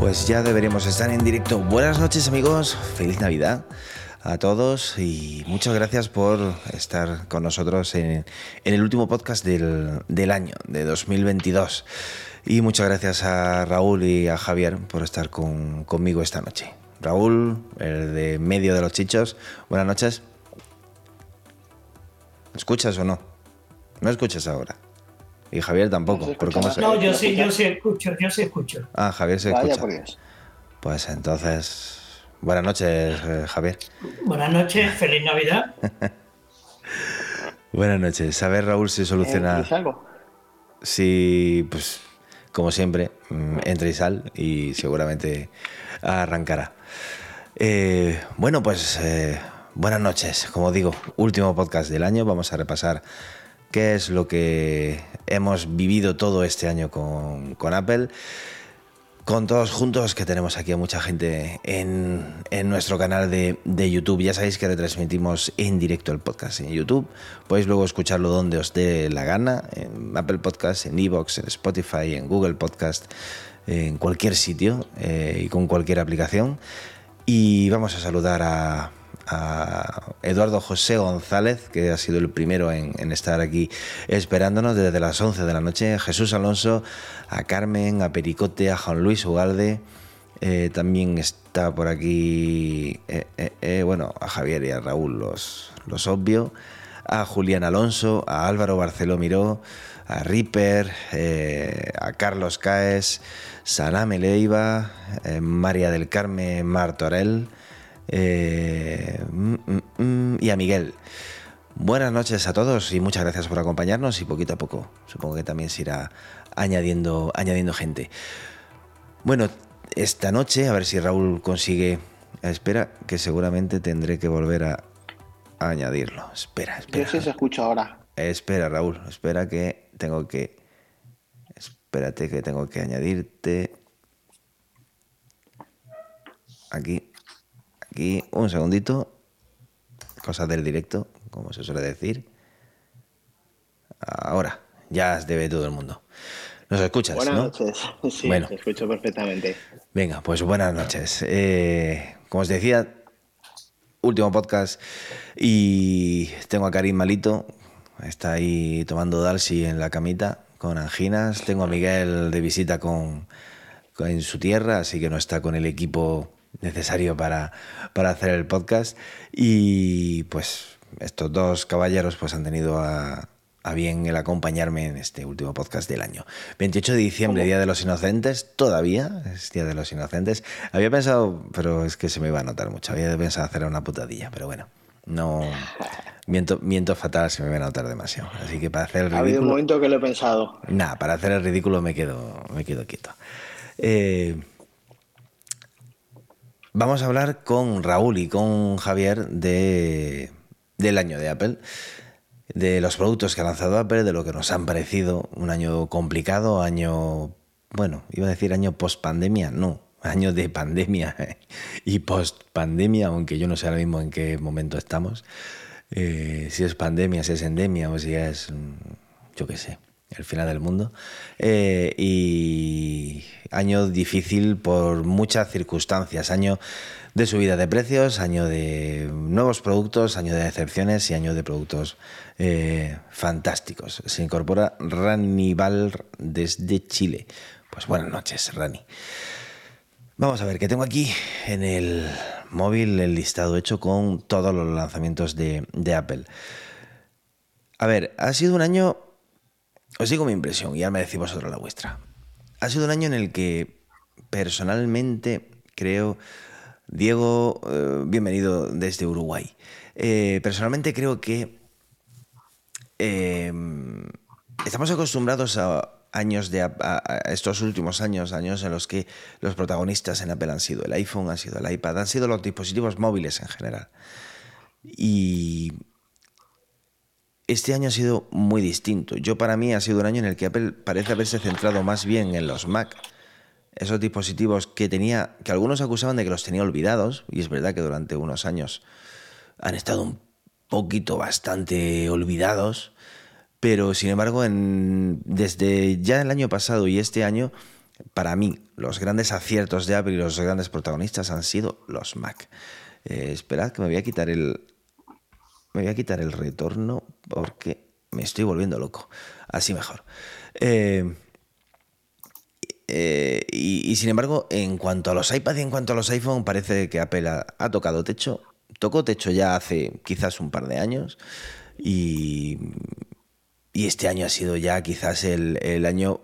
Pues ya deberíamos estar en directo. Buenas noches amigos, feliz Navidad a todos y muchas gracias por estar con nosotros en, el último podcast del, año, de 2022. Y muchas gracias a Raúl y a Javier por estar conmigo esta noche. Raúl, el de medio de los chichos, buenas noches. ¿Escuchas o no? No escuchas ahora. Y Javier tampoco. No, yo sí, yo sí escucho, yo sí escucho. Ah, Javier se escucha. Pues entonces, buenas noches, eh, Javier. Buenas noches, feliz Navidad. buenas noches. A ver, Raúl, si soluciona. Eh, algo? Sí, pues como siempre, mm, entra y sal y seguramente arrancará. Eh, bueno, pues buenas noches. Como digo, último podcast del año. Vamos a repasar qué es lo que hemos vivido todo este año con, Apple. Con todos juntos, que tenemos aquí a mucha gente en, nuestro canal de, YouTube. Ya sabéis que retransmitimos en directo el podcast en YouTube. Podéis luego escucharlo donde os dé la gana, en Apple Podcast, en Evox, en Spotify, en Google Podcast, en cualquier sitio eh, y con cualquier aplicación. Y vamos a saludar a, a Eduardo José González, que ha sido el primero en, estar aquí esperándonos desde las 11 de la noche, Jesús Alonso, a Carmen, a Pericote, a Juan Luis Ugalde. Eh, también está por aquí, eh, eh, bueno, a Javier y a Raúl, los, los obvio, a Julián Alonso, a Álvaro Barceló Miró, a Ripper, a Carlos Caes, Saname Leiva, María del Carmen Martorell, eh, mm, mm, mm, y a Miguel. Buenas noches a todos y muchas gracias por acompañarnos y poquito a poco supongo que también se irá añadiendo, añadiendo gente. Bueno, esta noche, a ver si Raúl consigue... Espera, que seguramente tendré que volver a, añadirlo. Espera, espera. Yo sí se escucha ahora. Espera, Raúl, espera que tengo que... Espérate que tengo que añadirte... Aquí. Aquí, un segundito. Cosas del directo, como se suele decir. Ahora, ya debe todo el mundo. ¿Nos escuchas? Buenas noches. Sí, bueno. te escucho perfectamente. Venga, pues buenas noches. Eh, como os decía, último podcast y tengo a Karim malito. Está ahí tomando Dalsi en la camita con anginas. Tengo a Miguel de visita con, en su tierra, así que no está con el equipo necesario para, para hacer el podcast. Y pues estos dos caballeros pues han tenido a, bien el acompañarme en este último podcast del año. 28 de diciembre, Día de los Inocentes, todavía es Día de los Inocentes. Había pensado, pero es que se me iba a notar mucho, había pensado hacer una putadilla, pero bueno, no... Miento, miento fatal, se me va a notar demasiado. Así que para hacer el ridículo... Ha habido un momento que lo he pensado. Nada, para hacer el ridículo me quedo, me quedo quieto. Eh, Vamos a hablar con Raúl y con Javier de, del año de Apple, de los productos que ha lanzado Apple, de lo que nos han parecido un año complicado, año, bueno, iba a decir año post pandemia, no, año de pandemia y post pandemia, aunque yo no sé ahora mismo en qué momento estamos, eh, si es pandemia, si es endemia o si es, yo qué sé, el final del mundo. Eh, y año difícil por muchas circunstancias, año de subida de precios, año de nuevos productos, año de excepciones y año de productos eh, fantásticos. Se incorpora Rani Val desde Chile. Pues buenas noches, Rani. Vamos a ver, que tengo aquí en el móvil el listado hecho con todos los lanzamientos de Apple. A ver, ha sido un año os digo mi impresión y ya me decís vosotros la vuestra. Ha sido un año en el que personalmente creo, Diego, eh, bienvenido desde Uruguay. Eh, personalmente creo que eh, estamos acostumbrados a años de estos últimos años, años en los que los protagonistas en Apple han sido el iPhone, han sido el iPad, han sido los dispositivos móviles en general. Y este año ha sido muy distinto. Yo para mí ha sido un año en el que Apple parece haberse centrado más bien en los Mac. Esos dispositivos que tenía, que algunos acusaban de que los tenía olvidados, y es verdad que durante unos años han estado un poquito bastante olvidados, pero sin embargo, desde ya el año pasado y este año, para mí, los grandes aciertos de Apple y los grandes protagonistas han sido los Mac. Eh, esperad que me voy a quitar el, me voy a quitar el retorno porque me estoy volviendo loco. Así mejor. Eh, eh, y, sin embargo, en cuanto a los iPad y en cuanto a los iPhone, parece que Apple ha, tocado techo. Tocó techo ya hace quizás un par de años. Y, este año ha sido ya quizás el año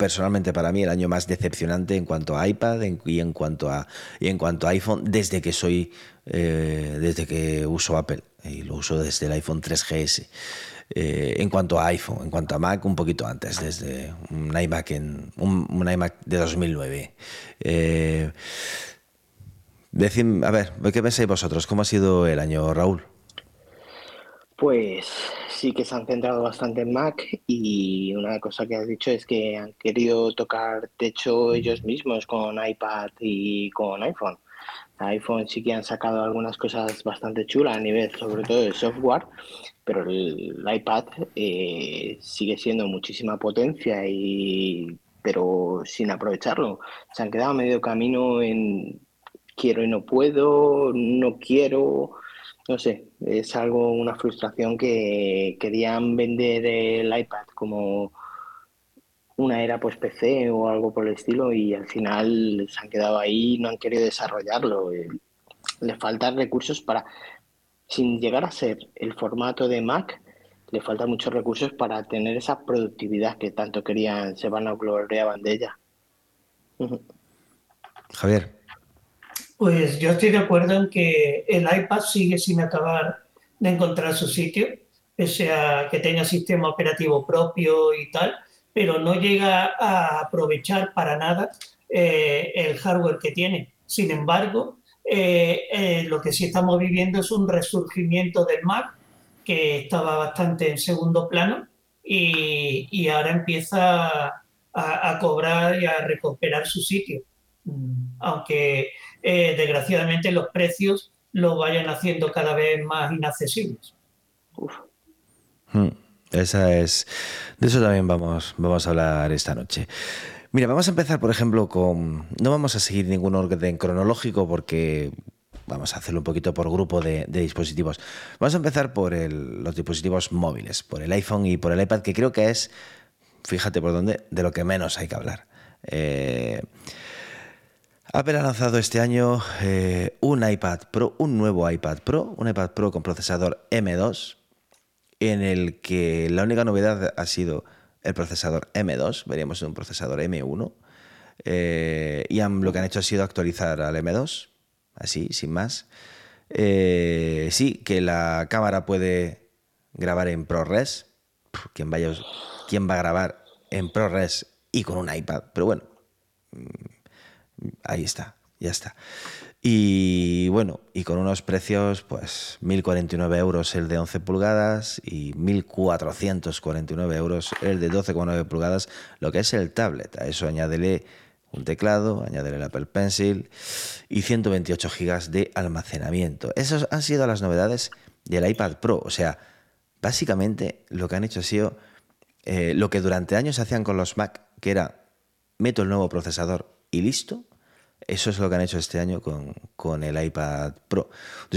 personalmente para mí el año más decepcionante en cuanto a iPad y en cuanto a y en cuanto a iPhone desde que soy eh, desde que uso Apple y lo uso desde el iPhone 3GS eh, en cuanto a iPhone en cuanto a Mac un poquito antes desde un iMac en un, iMac de 2009 eh, a ver qué pensáis vosotros cómo ha sido el año Raúl pues sí que se han centrado bastante en Mac y una cosa que has dicho es que han querido tocar techo ellos mismos con iPad y con iPhone. iPhone sí que han sacado algunas cosas bastante chulas a nivel sobre todo de software, pero el, iPad eh, sigue siendo muchísima potencia y pero sin aprovecharlo. Se han quedado medio camino en quiero y no puedo, no quiero no sé, es algo, una frustración que querían vender el iPad como una era pues PC o algo por el estilo y al final se han quedado ahí y no han querido desarrollarlo. Eh, le faltan recursos para, sin llegar a ser el formato de Mac, le faltan muchos recursos para tener esa productividad que tanto querían, se van a gloriaban de ella. Javier. Pues yo estoy de acuerdo en que el iPad sigue sin acabar de encontrar su sitio, pese a que tenga sistema operativo propio y tal, pero no llega a aprovechar para nada eh, el hardware que tiene. Sin embargo, eh, eh, lo que sí estamos viviendo es un resurgimiento del Mac, que estaba bastante en segundo plano y, ahora empieza a, a, cobrar y a recuperar su sitio. Mm, aunque eh, desgraciadamente los precios lo vayan haciendo cada vez más inaccesibles. Hmm, esa es. De eso también vamos, vamos a hablar esta noche. Mira, vamos a empezar, por ejemplo, con. No vamos a seguir ningún orden cronológico porque vamos a hacerlo un poquito por grupo de, dispositivos. Vamos a empezar por los dispositivos móviles, por el iPhone y por el iPad, que creo que es, fíjate por dónde, de lo que menos hay que hablar. Eh, Apple ha lanzado este año eh, un iPad Pro, un nuevo iPad Pro, un iPad Pro con procesador M2, en el que la única novedad ha sido el procesador M2, veríamos un procesador M1, eh, y lo que han hecho ha sido actualizar al M2, así, sin más. Eh, sí, que la cámara puede grabar en ProRes, ¿quién, vaya, ¿quién va a grabar en ProRes y con un iPad? Pero bueno ahí está, ya está. Y bueno, y con unos precios, pues 1.049 euros el de 11 pulgadas y 1.449 euros el de 12,9 pulgadas, lo que es el tablet. A eso añádele un teclado, añádele el Apple Pencil y 128 gigas de almacenamiento. Esas han sido las novedades del iPad Pro. O sea, básicamente lo que han hecho ha sido eh, lo que durante años hacían con los Mac, que era meto el nuevo procesador y listo, eso es lo que han hecho este año con, con el iPad Pro.